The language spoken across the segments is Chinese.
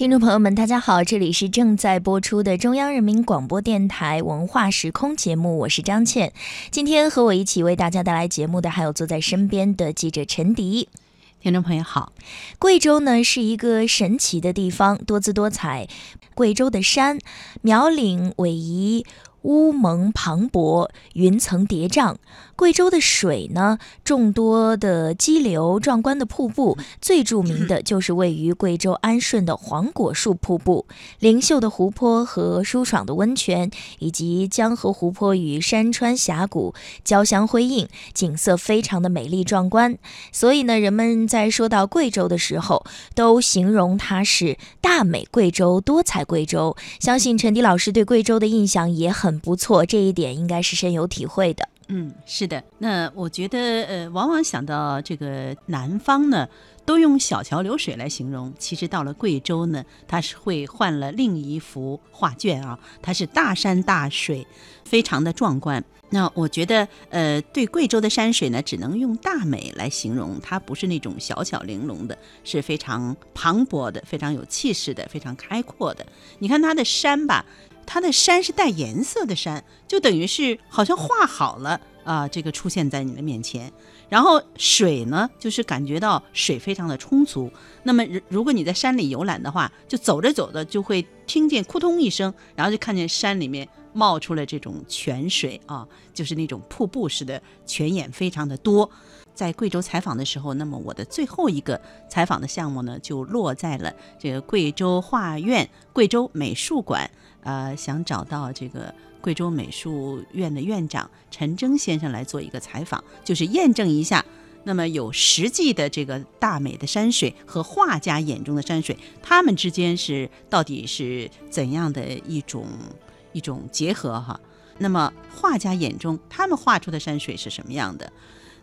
听众朋友们，大家好，这里是正在播出的中央人民广播电台文化时空节目，我是张倩。今天和我一起为大家带来节目的还有坐在身边的记者陈迪。听众朋友好，贵州呢是一个神奇的地方，多姿多彩。贵州的山，苗岭逶迤。乌蒙磅礴，云层叠嶂。贵州的水呢，众多的激流，壮观的瀑布，最著名的就是位于贵州安顺的黄果树瀑布。灵秀的湖泊和舒爽的温泉，以及江河湖泊与山川峡谷交相辉映，景色非常的美丽壮观。所以呢，人们在说到贵州的时候，都形容它是大美贵州、多彩贵州。相信陈迪老师对贵州的印象也很。不错，这一点应该是深有体会的。嗯，是的。那我觉得，呃，往往想到这个南方呢，都用小桥流水来形容。其实到了贵州呢，它是会换了另一幅画卷啊，它是大山大水，非常的壮观。那我觉得，呃，对贵州的山水呢，只能用大美来形容，它不是那种小巧玲珑的，是非常磅礴的，非常有气势的，非常开阔的。你看它的山吧。它的山是带颜色的山，就等于是好像画好了啊，这个出现在你的面前。然后水呢，就是感觉到水非常的充足。那么，如果你在山里游览的话，就走着走着就会听见扑通一声，然后就看见山里面冒出了这种泉水啊，就是那种瀑布似的泉眼，非常的多。在贵州采访的时候，那么我的最后一个采访的项目呢，就落在了这个贵州画院、贵州美术馆。呃，想找到这个贵州美术院的院长陈征先生来做一个采访，就是验证一下，那么有实际的这个大美的山水和画家眼中的山水，他们之间是到底是怎样的一种一种结合哈？那么画家眼中他们画出的山水是什么样的？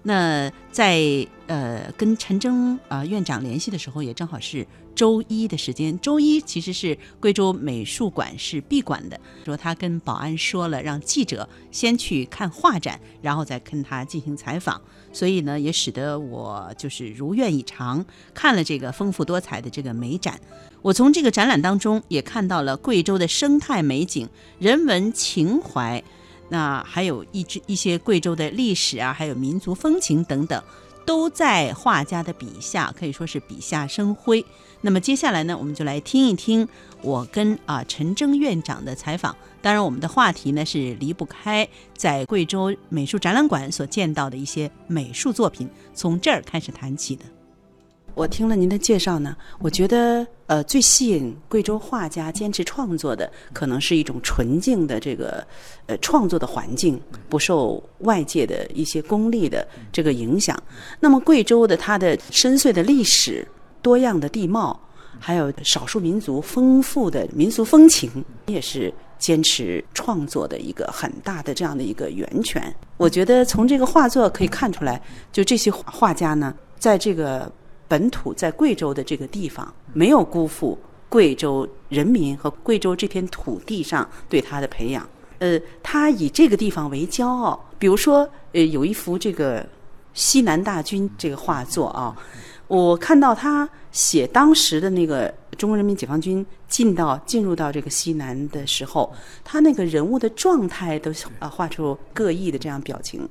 那在呃跟陈征啊院长联系的时候，也正好是周一的时间。周一其实是贵州美术馆是闭馆的，说他跟保安说了，让记者先去看画展，然后再跟他进行采访。所以呢，也使得我就是如愿以偿，看了这个丰富多彩的这个美展。我从这个展览当中也看到了贵州的生态美景、人文情怀。那还有一只一些贵州的历史啊，还有民族风情等等，都在画家的笔下，可以说是笔下生辉。那么接下来呢，我们就来听一听我跟啊陈征院长的采访。当然，我们的话题呢是离不开在贵州美术展览馆所见到的一些美术作品，从这儿开始谈起的。我听了您的介绍呢，我觉得呃，最吸引贵州画家坚持创作的，可能是一种纯净的这个呃创作的环境，不受外界的一些功利的这个影响。那么，贵州的它的深邃的历史、多样的地貌，还有少数民族丰富的民俗风情，也是坚持创作的一个很大的这样的一个源泉。我觉得从这个画作可以看出来，就这些画家呢，在这个。本土在贵州的这个地方，没有辜负贵州人民和贵州这片土地上对他的培养。呃，他以这个地方为骄傲。比如说，呃，有一幅这个西南大军这个画作啊，我看到他写当时的那个中国人民解放军进到进入到这个西南的时候，他那个人物的状态都啊画出各异的这样表情。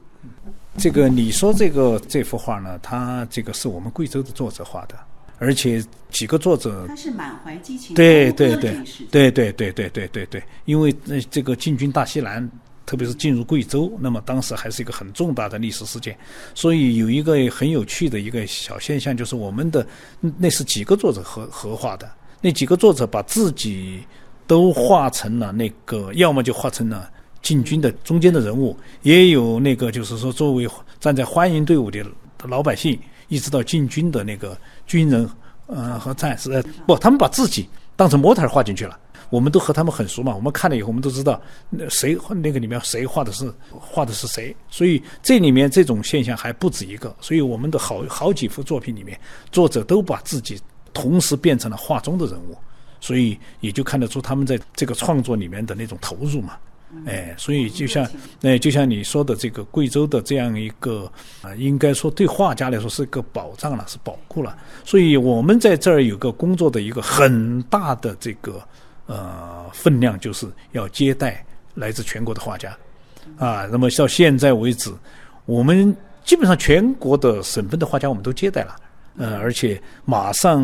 这个你说这个这幅画呢？它这个是我们贵州的作者画的，而且几个作者他是满怀激情，对对对对对对对对对对，因为那这个进军大西南，特别是进入贵州，那么当时还是一个很重大的历史事件，所以有一个很有趣的一个小现象，就是我们的那是几个作者合合画的，那几个作者把自己都画成了那个，要么就画成了。进军的中间的人物，也有那个就是说，作为站在欢迎队伍的老百姓，一直到进军的那个军人，呃和战士，不，他们把自己当成模特画进去了。我们都和他们很熟嘛，我们看了以后，我们都知道那谁那个里面谁画的是画的是谁。所以这里面这种现象还不止一个。所以我们的好好几幅作品里面，作者都把自己同时变成了画中的人物，所以也就看得出他们在这个创作里面的那种投入嘛。哎，所以就像哎，就像你说的这个贵州的这样一个啊，应该说对画家来说是个保障了，是保护了。所以我们在这儿有个工作的一个很大的这个呃分量，就是要接待来自全国的画家啊。那么到现在为止，我们基本上全国的省份的画家我们都接待了，呃，而且马上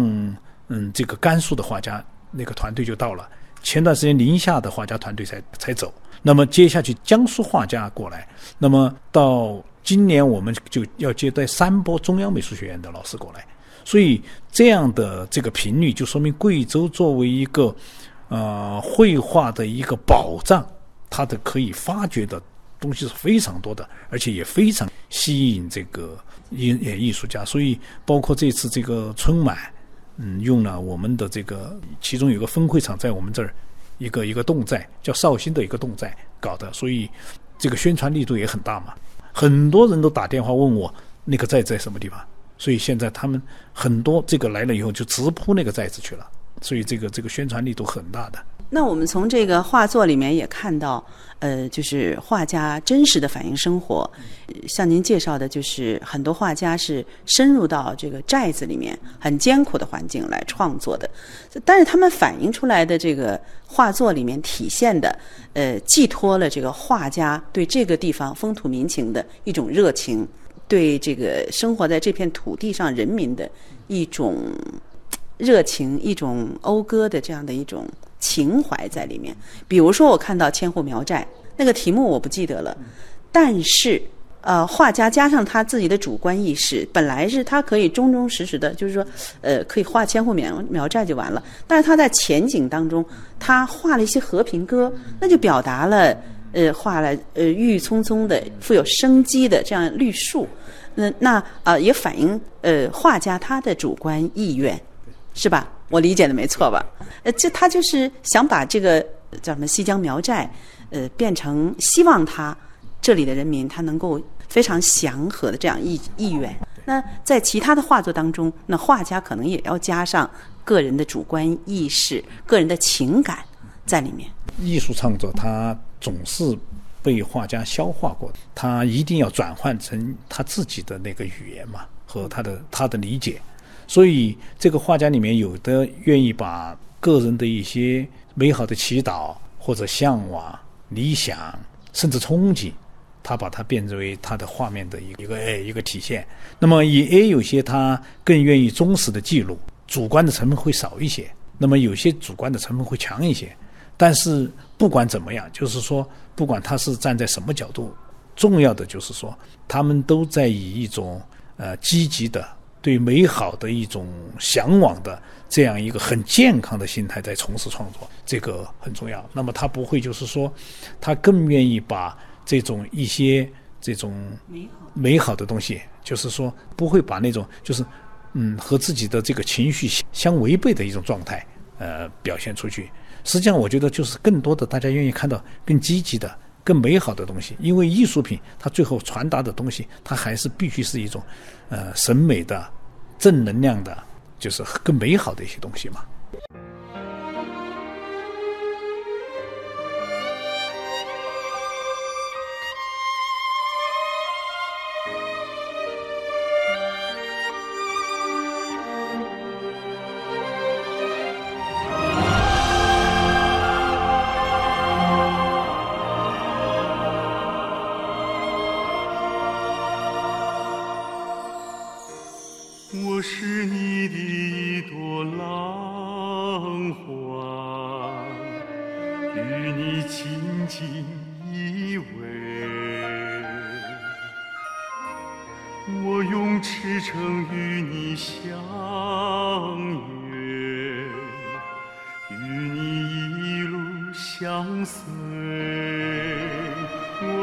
嗯，这个甘肃的画家那个团队就到了。前段时间宁夏的画家团队才才走，那么接下去江苏画家过来，那么到今年我们就要接待三波中央美术学院的老师过来，所以这样的这个频率就说明贵州作为一个呃绘画的一个宝藏，它的可以发掘的东西是非常多的，而且也非常吸引这个艺艺术家，所以包括这次这个春晚。嗯，用了我们的这个，其中有个分会场在我们这儿，一个一个洞寨叫绍兴的一个洞寨搞的，所以这个宣传力度也很大嘛。很多人都打电话问我那个寨在什么地方，所以现在他们很多这个来了以后就直扑那个寨子去了，所以这个这个宣传力度很大的。那我们从这个画作里面也看到，呃，就是画家真实的反映生活。像您介绍的，就是很多画家是深入到这个寨子里面，很艰苦的环境来创作的。但是他们反映出来的这个画作里面体现的，呃，寄托了这个画家对这个地方风土民情的一种热情，对这个生活在这片土地上人民的一种热情，一种讴歌的这样的一种。情怀在里面，比如说我看到千户苗寨那个题目我不记得了，但是呃，画家加上他自己的主观意识，本来是他可以忠忠实实的，就是说呃，可以画千户苗苗寨就完了，但是他在前景当中，他画了一些和平鸽，那就表达了呃，画了呃郁郁葱葱的、富有生机的这样绿树，那那啊也反映呃画家他的主观意愿，是吧？我理解的没错吧？呃，这他就是想把这个叫什么西江苗寨，呃，变成希望他这里的人民他能够非常祥和的这样意意愿。那在其他的画作当中，那画家可能也要加上个人的主观意识、个人的情感在里面。艺术创作它总是被画家消化过的，他一定要转换成他自己的那个语言嘛，和他的他的理解。所以，这个画家里面有的愿意把个人的一些美好的祈祷或者向往、理想，甚至憧憬，他把它变为他的画面的一个一个哎一个体现。那么也也有些他更愿意忠实的记录，主观的成分会少一些。那么有些主观的成分会强一些。但是不管怎么样，就是说，不管他是站在什么角度，重要的就是说，他们都在以一种呃积极的。对美好的一种向往的这样一个很健康的心态在从事创作，这个很重要。那么他不会就是说，他更愿意把这种一些这种美好的东西，就是说不会把那种就是嗯和自己的这个情绪相违背的一种状态呃表现出去。实际上，我觉得就是更多的大家愿意看到更积极的。更美好的东西，因为艺术品它最后传达的东西，它还是必须是一种，呃，审美的、正能量的，就是更美好的一些东西嘛。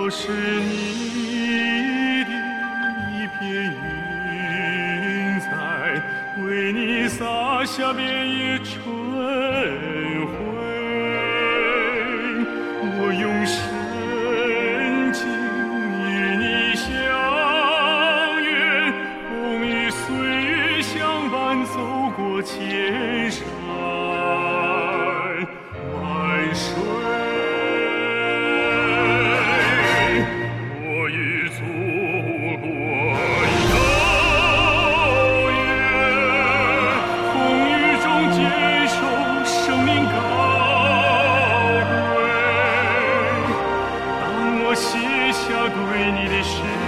我是你的一片云彩，为你洒下边。 주인 이리시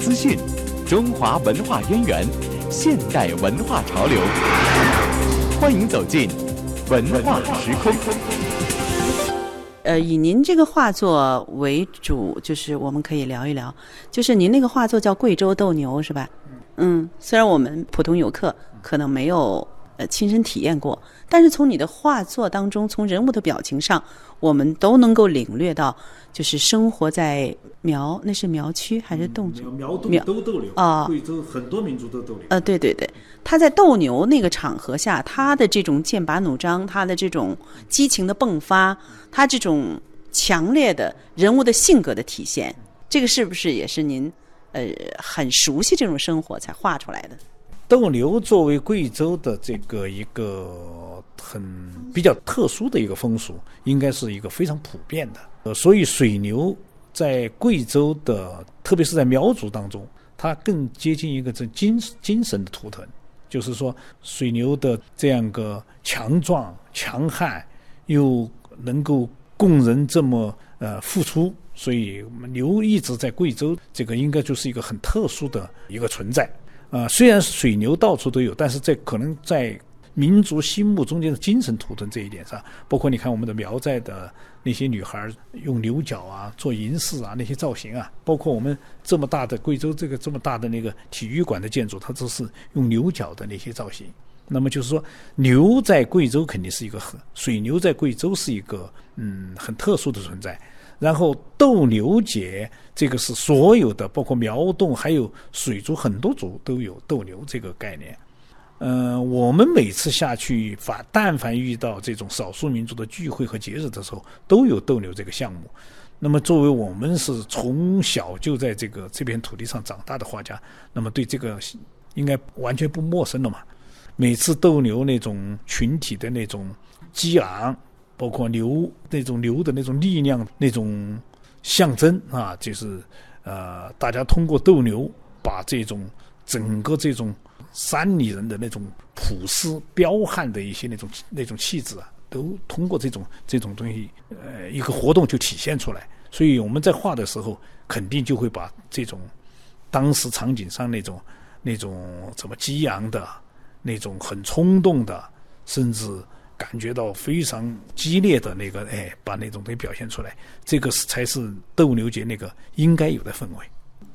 资讯，中华文化渊源，现代文化潮流。欢迎走进文化时空。呃，以您这个画作为主，就是我们可以聊一聊，就是您那个画作叫《贵州斗牛》是吧？嗯，虽然我们普通游客可能没有呃亲身体验过，但是从你的画作当中，从人物的表情上，我们都能够领略到，就是生活在苗，那是苗区还是侗族？苗侗苗都斗牛啊贵州很多民族都斗牛。呃，对对对，他在斗牛那个场合下，他的这种剑拔弩张，他的这种激情的迸发，他这种强烈的人物的性格的体现，这个是不是也是您呃很熟悉这种生活才画出来的？斗牛作为贵州的这个一个很比较特殊的一个风俗，应该是一个非常普遍的。呃，所以水牛在贵州的，特别是在苗族当中，它更接近一个这精精神的图腾，就是说水牛的这样个强壮、强悍，又能够供人这么呃付出，所以牛一直在贵州，这个应该就是一个很特殊的一个存在。啊、虽然水牛到处都有，但是在可能在民族心目中间的精神图腾这一点上，包括你看我们的苗寨的那些女孩用牛角啊做银饰啊那些造型啊，包括我们这么大的贵州这个这么大的那个体育馆的建筑，它都是用牛角的那些造型。那么就是说，牛在贵州肯定是一个很水牛在贵州是一个嗯很特殊的存在。然后斗牛节，这个是所有的，包括苗侗还有水族很多族都有斗牛这个概念。呃，我们每次下去，凡但凡遇到这种少数民族的聚会和节日的时候，都有斗牛这个项目。那么，作为我们是从小就在这个这片土地上长大的画家，那么对这个应该完全不陌生了嘛。每次斗牛那种群体的那种激昂，包括牛那种牛的那种力量、那种象征啊，就是呃，大家通过斗牛把这种整个这种山里人的那种朴实彪悍的一些那种那种气质啊，都通过这种这种东西呃一个活动就体现出来。所以我们在画的时候，肯定就会把这种当时场景上那种那种怎么激昂的、那种很冲动的，甚至感觉到非常激烈的那个，哎，把那种东西表现出来，这个是才是斗牛节那个应该有的氛围。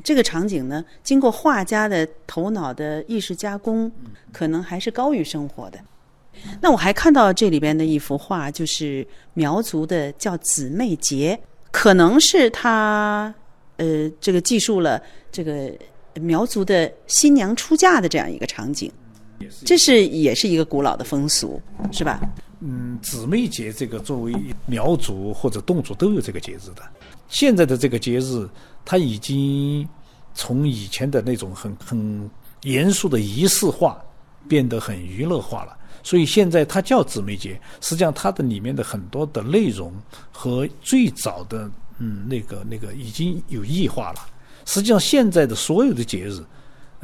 这个场景呢，经过画家的头脑的意识加工，可能还是高于生活的。那我还看到这里边的一幅画，就是苗族的叫姊妹节，可能是他呃这个记述了这个苗族的新娘出嫁的这样一个场景，这是也是一个古老的风俗，是吧？嗯，姊妹节这个作为苗族或者侗族都有这个节日的。现在的这个节日，它已经从以前的那种很很严肃的仪式化，变得很娱乐化了。所以现在它叫姊妹节，实际上它的里面的很多的内容和最早的嗯那个那个已经有异化了。实际上现在的所有的节日，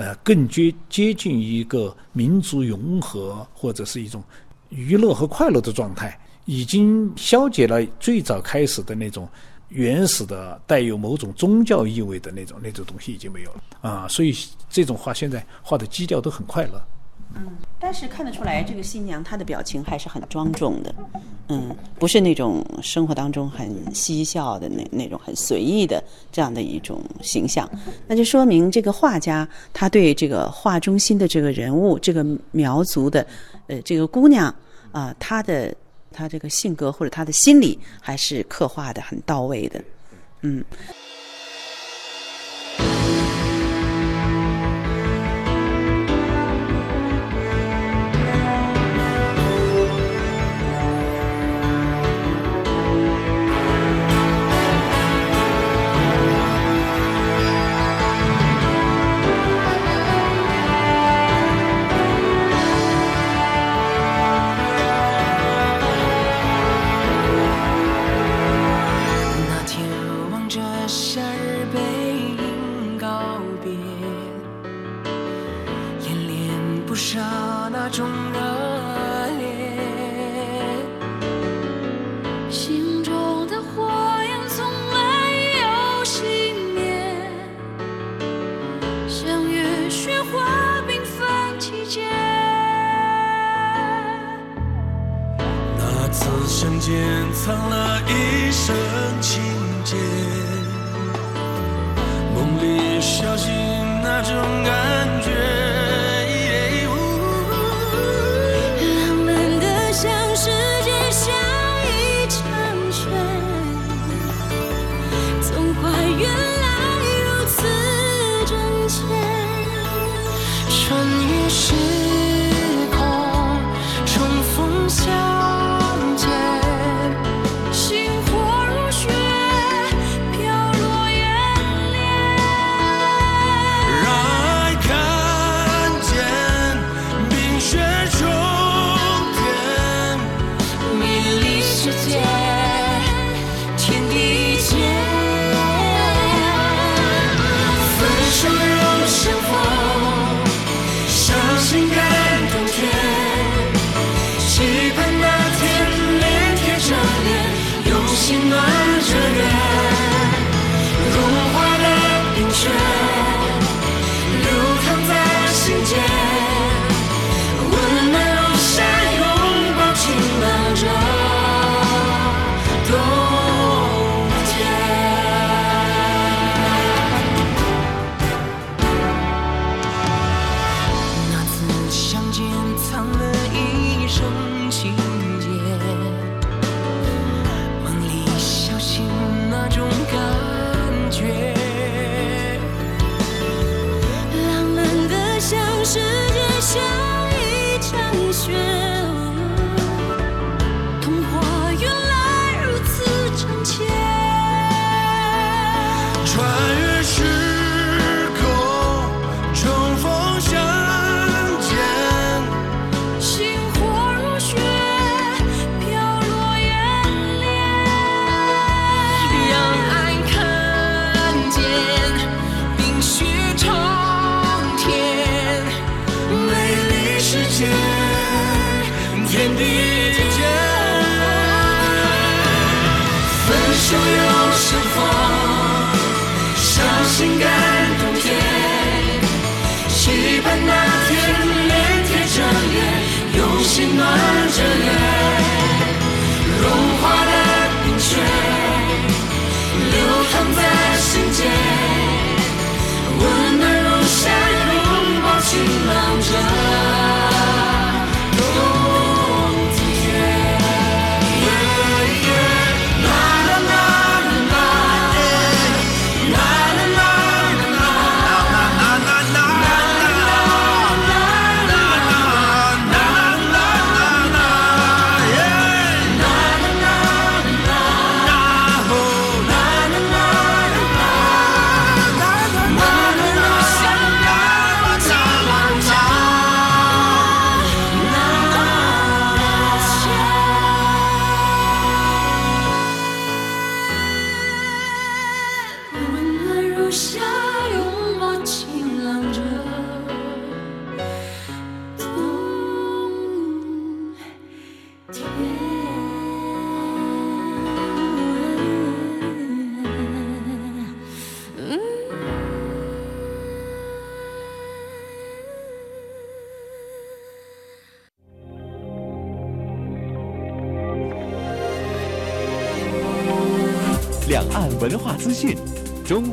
呃，更接接近一个民族融合或者是一种娱乐和快乐的状态，已经消解了最早开始的那种原始的带有某种宗教意味的那种那种东西已经没有了啊，所以这种画现在画的基调都很快乐。嗯但是看得出来，这个新娘她的表情还是很庄重的，嗯，不是那种生活当中很嬉笑的那那种很随意的这样的一种形象，那就说明这个画家他对这个画中心的这个人物，这个苗族的呃这个姑娘啊、她的她这个性格或者她的心理还是刻画的很到位的，嗯。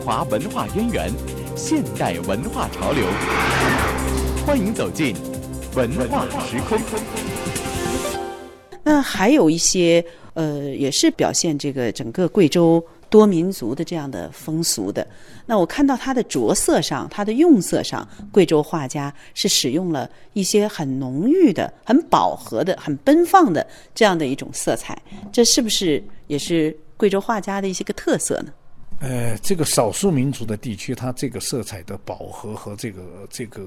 华文化渊源，现代文化潮流。欢迎走进文化时空。那还有一些呃，也是表现这个整个贵州多民族的这样的风俗的。那我看到它的着色上，它的用色上，贵州画家是使用了一些很浓郁的、很饱和的、很奔放的这样的一种色彩。这是不是也是贵州画家的一些个特色呢？呃，这个少数民族的地区，它这个色彩的饱和和这个这个，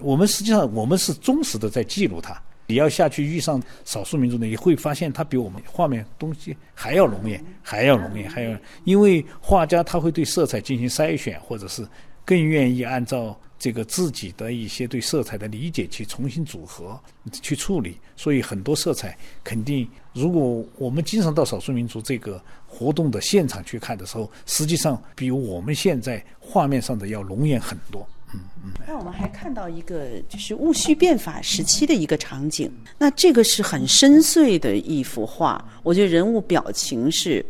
我们实际上我们是忠实的在记录它。你要下去遇上少数民族的，你会发现它比我们画面东西还要浓艳，还要浓艳，还要，因为画家他会对色彩进行筛选，或者是更愿意按照这个自己的一些对色彩的理解去重新组合、去处理，所以很多色彩肯定，如果我们经常到少数民族这个活动的现场去看的时候，实际上比我们现在画面上的要浓艳很多。嗯嗯那我们还看到一个就是戊戌变法时期的一个场景，那这个是很深邃的一幅画，我觉得人物表情是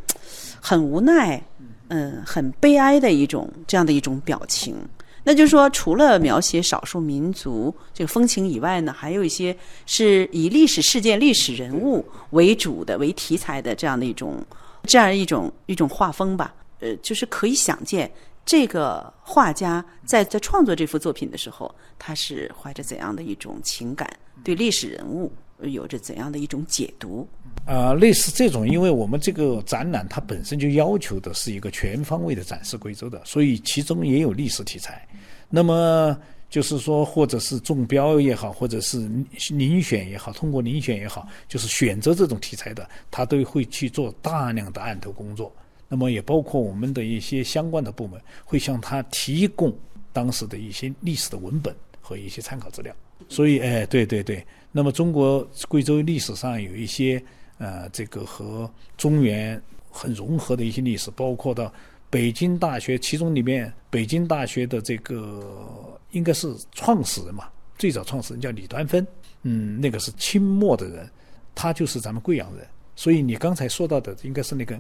很无奈，嗯，很悲哀的一种这样的一种表情。那就是说，除了描写少数民族这个风情以外呢，还有一些是以历史事件、历史人物为主的、为题材的这样的一种这样一种一种画风吧。呃，就是可以想见，这个画家在在创作这幅作品的时候，他是怀着怎样的一种情感，对历史人物有着怎样的一种解读。啊、类似这种，因为我们这个展览它本身就要求的是一个全方位的展示贵州的，所以其中也有历史题材。那么就是说，或者是中标也好，或者是遴选也好，通过遴选也好，就是选择这种题材的，他都会去做大量的案头工作。那么也包括我们的一些相关的部门会向他提供当时的一些历史的文本和一些参考资料。所以，哎，对对对。那么中国贵州历史上有一些呃，这个和中原很融合的一些历史，包括到北京大学，其中里面北京大学的这个应该是创始人嘛，最早创始人叫李端芬，嗯，那个是清末的人，他就是咱们贵阳人，所以你刚才说到的应该是那个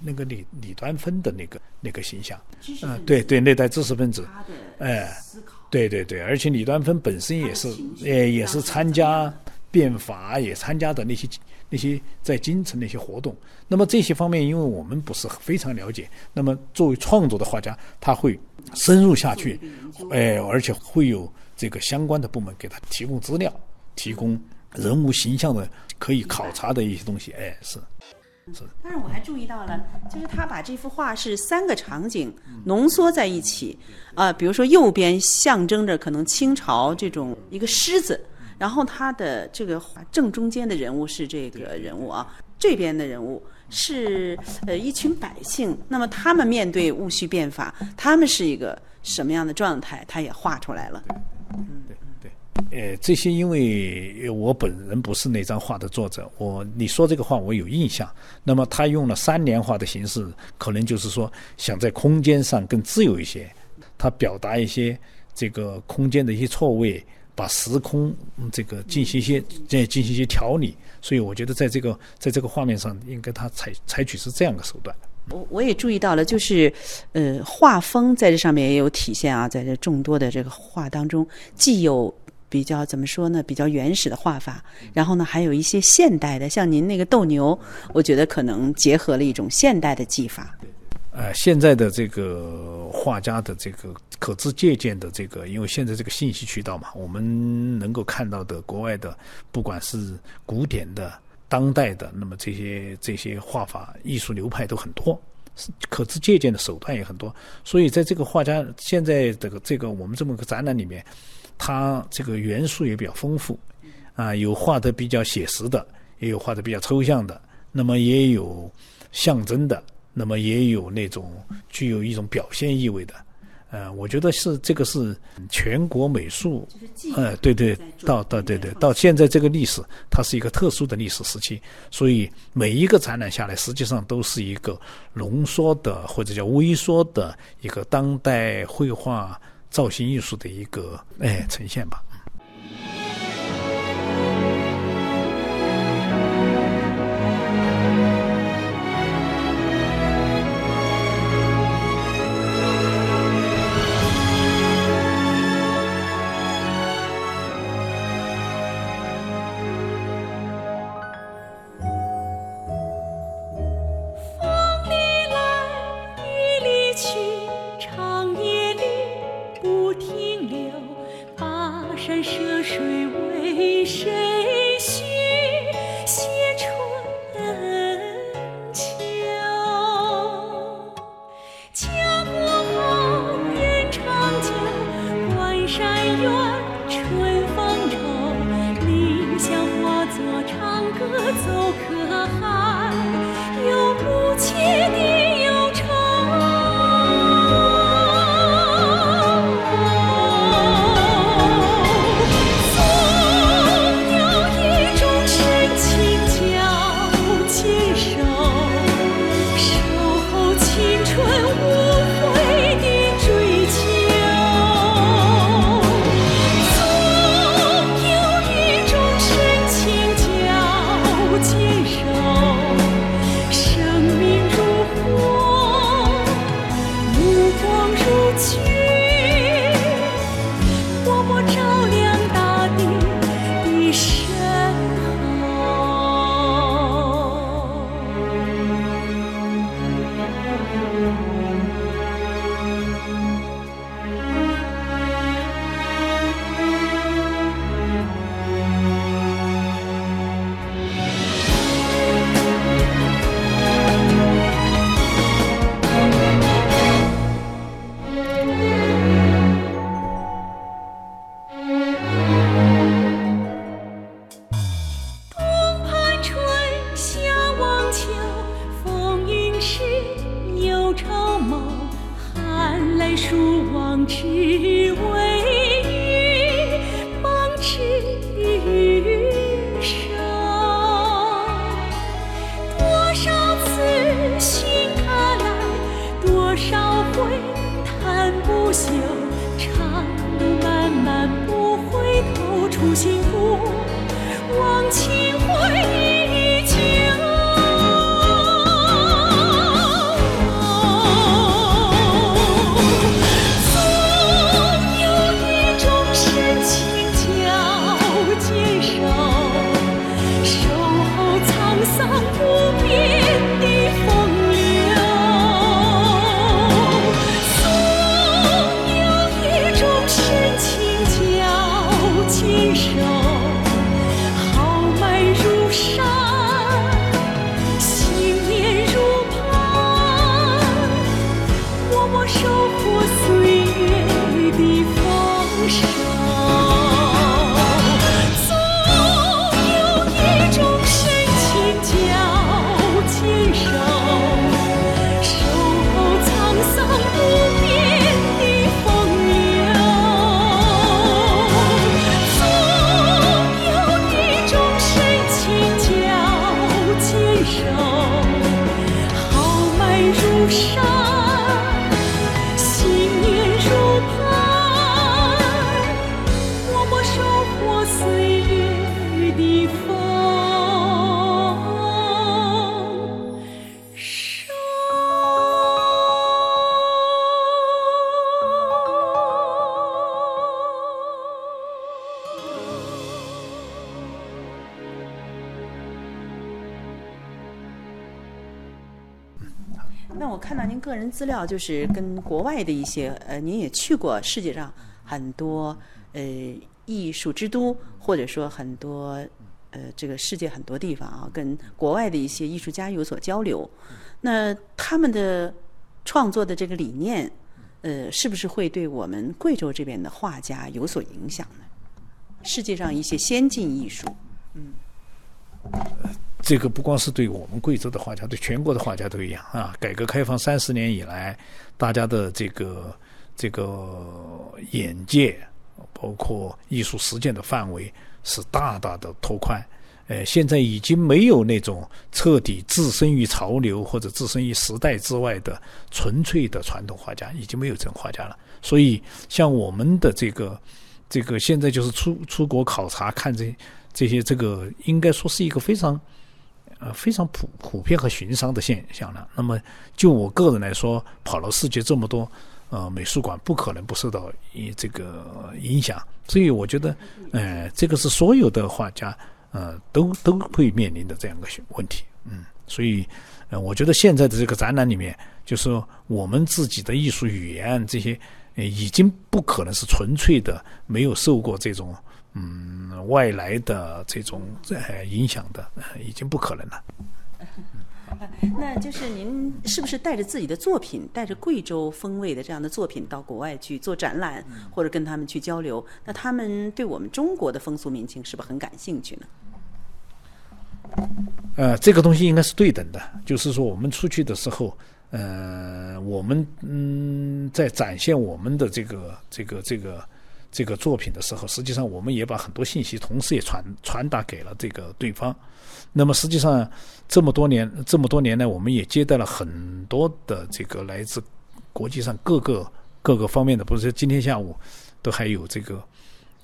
那个李李端芬的那个那个形象，嗯、对对，那代知识分子，哎，对对对，而且李端芬本身也是，呃，也是参加变法，也参加的那些那些在京城的一些活动。那么这些方面，因为我们不是非常了解，那么作为创作的画家，他会深入下去，哎，而且会有这个相关的部门给他提供资料，提供人物形象的可以考察的一些东西，哎，是。但是我还注意到了，就是他把这幅画是三个场景浓缩在一起，啊、比如说右边象征着可能清朝这种一个狮子，然后他的这个正中间的人物是这个人物啊，这边的人物是呃一群百姓，那么他们面对戊戌变法，他们是一个什么样的状态，他也画出来了。嗯，对对呃，这些因为我本人不是那张画的作者，我你说这个话我有印象。那么他用了三联画的形式，可能就是说想在空间上更自由一些，他表达一些这个空间的一些错位，把时空这个进行一些再进行一些调理。所以我觉得在这个在这个画面上，应该他采采取是这样的手段。我我也注意到了，就是呃，画风在这上面也有体现啊，在这众多的这个画当中，既有比较怎么说呢，比较原始的画法，然后呢，还有一些现代的，像您那个斗牛，我觉得可能结合了一种现代的技法。呃，现在的这个画家的这个可资借鉴的这个，因为现在这个信息渠道嘛，我们能够看到的国外的，不管是古典的、当代的，那么这些这些画法、艺术流派都很多，可资借鉴的手段也很多。所以在这个画家现在这个这个我们这么个展览里面，它这个元素也比较丰富，啊，有画的比较写实的，也有画的比较抽象的，那么也有象征的。那么也有那种具有一种表现意味的，呃，我觉得是这个是全国美术，呃，对对，到到对对，到现在这个历史，它是一个特殊的历史时期，所以每一个展览下来，实际上都是一个浓缩的或者叫微缩的一个当代绘画造型艺术的一个哎呈现吧。为那我看到您个人资料，就是跟国外的一些呃，您也去过世界上很多呃艺术之都，或者说很多呃这个世界很多地方啊，跟国外的一些艺术家有所交流。那他们的创作的这个理念，呃，是不是会对我们贵州这边的画家有所影响呢？世界上一些先进艺术，嗯这个不光是对我们贵州的画家，对全国的画家都一样啊。改革开放三十年以来，大家的这个这个眼界，包括艺术实践的范围是大大的拓宽。呃，现在已经没有那种彻底置身于潮流或者置身于时代之外的纯粹的传统画家，已经没有这种画家了。所以，像我们的这个这个现在就是出出国考察看这这些这个，应该说是一个非常呃非常普普遍和寻常的现象了。那么就我个人来说，跑了世界这么多呃美术馆，不可能不受到一这个影响。所以我觉得，呃，这个是所有的画家呃都都会面临的这样一个问题。嗯，所以呃，我觉得现在的这个展览里面，就是我们自己的艺术语言这些，已经不可能是纯粹的没有受过这种。嗯，外来的这种呃影响的，呃已经不可能了。那就是您是不是带着自己的作品，带着贵州风味的这样的作品到国外去做展览，或者跟他们去交流？那他们对我们中国的风俗民情是不是很感兴趣呢？呃，这个东西应该是对等的，就是说我们出去的时候，呃，我们嗯在展现我们的这个这个这个这个作品的时候，实际上我们也把很多信息同时也传传达给了这个对方。那么实际上这么多年这么多年来，我们也接待了很多的这个来自国际上各个各个方面的，不是今天下午都还有这个。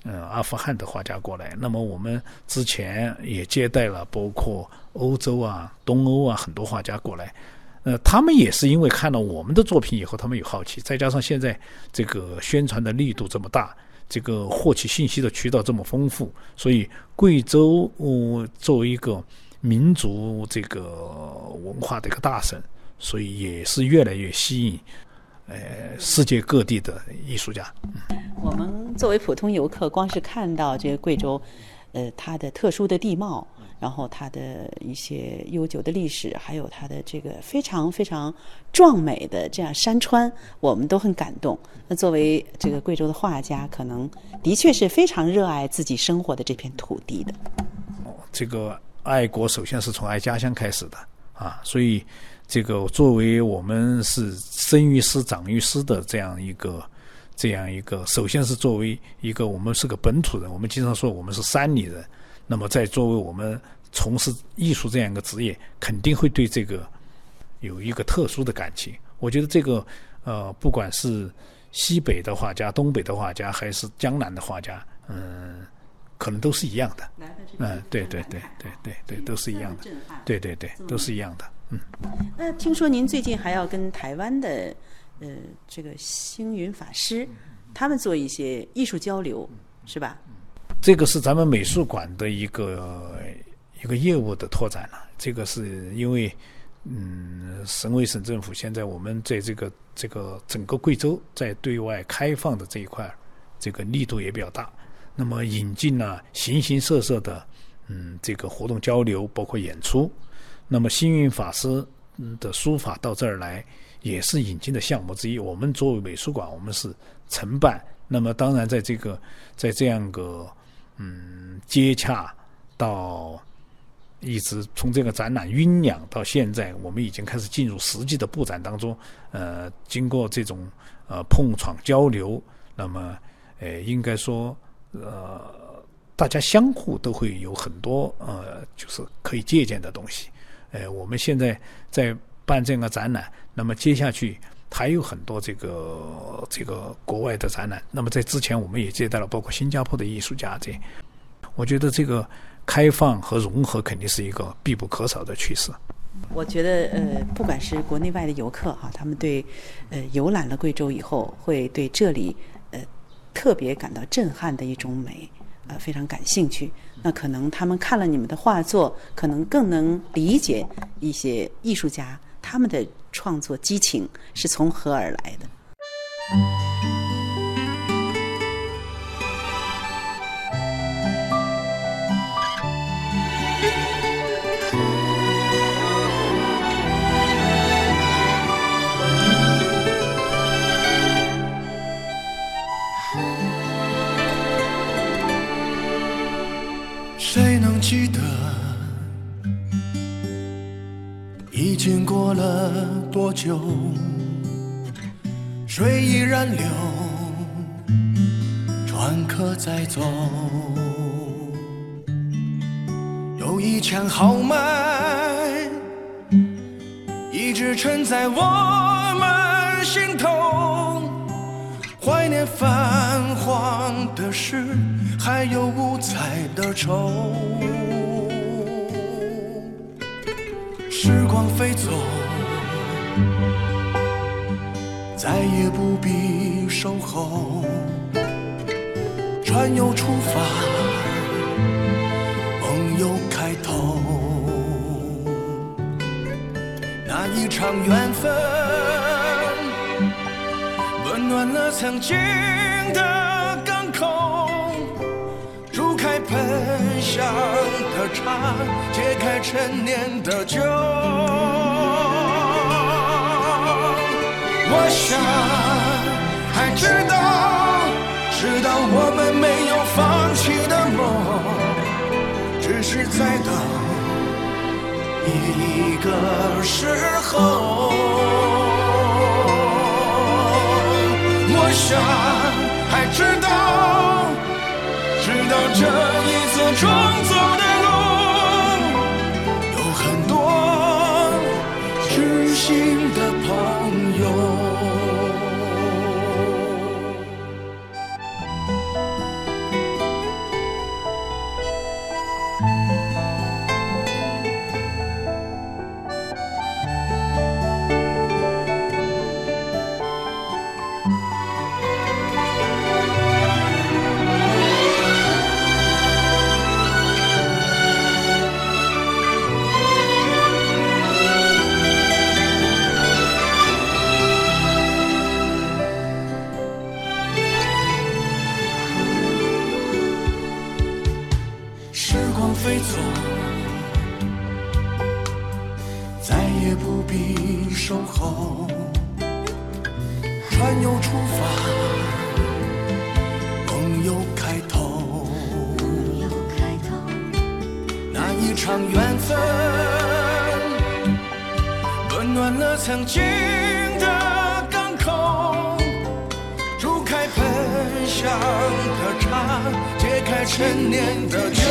嗯，阿富汗的画家过来，那么我们之前也接待了包括欧洲啊、东欧啊很多画家过来，呃，他们也是因为看了我们的作品以后，他们有好奇，再加上现在这个宣传的力度这么大，这个获取信息的渠道这么丰富，所以贵州、呃、作为一个民族这个文化的一个大省，所以也是越来越吸引呃世界各地的艺术家。我们作为普通游客，光是看到这个贵州，呃，它的特殊的地貌，然后它的一些悠久的历史，还有它的这个非常非常壮美的这样山川，我们都很感动。那作为这个贵州的画家，可能的确是非常热爱自己生活的这片土地的。这个爱国首先是从爱家乡开始的啊，所以这个作为我们是生于斯长于斯的这样一个这样一个，首先是作为一个我们是个本土人，我们经常说我们是山里人，那么在作为我们从事艺术这样一个职业，肯定会对这个有一个特殊的感情。我觉得这个呃，不管是西北的画家、东北的画家，还是江南的画家，嗯，可能都是一样的。嗯，对对对对对对，都是一样的。对对对，都是一样的。嗯，那听说您最近还要跟台湾的呃这个星云法师，他们做一些艺术交流，是吧？这个是咱们美术馆的一个一个业务的拓展了。这个是因为，嗯，省委省政府现在我们在这个这个整个贵州在对外开放的这一块，这个力度也比较大。那么引进了形形色色的嗯这个活动交流，包括演出。那么星云法师的书法到这儿来，也是引进的项目之一。我们作为美术馆，我们是承办。那么当然，在这个在这样个嗯接洽到一直从这个展览酝酿到现在，我们已经开始进入实际的布展当中。呃，经过这种呃碰撞交流，那么呃应该说呃大家相互都会有很多呃就是可以借鉴的东西。呃，我们现在在办这样的展览，那么接下去还有很多这个这个国外的展览。那么在之前，我们也接待了包括新加坡的艺术家这。我觉得这个开放和融合肯定是一个必不可少的趋势。我觉得呃，不管是国内外的游客哈，他们对呃游览了贵州以后，会对这里呃特别感到震撼的一种美，呃非常感兴趣。那可能他们看了你们的画作，可能更能理解一些艺术家他们的创作激情是从何而来的。了多久？水依然流，船可在走。有一腔豪迈，一直沉在我们心头。怀念泛黄的诗，还有五彩的愁。时光飞走，再也不必守候。船又出发，梦又开头。那一场缘分。温暖了曾经的港口，煮开喷香的茶，解开陈年的酒。想还知道，知道我们没有放弃的梦，只是在等一个时候。我想还知道，知道这一次创作的路有很多知心的朋友。守候，船又出发，梦又开头。那一场缘分，温暖了曾经的港口，煮开喷香的茶，解开陈年的酒。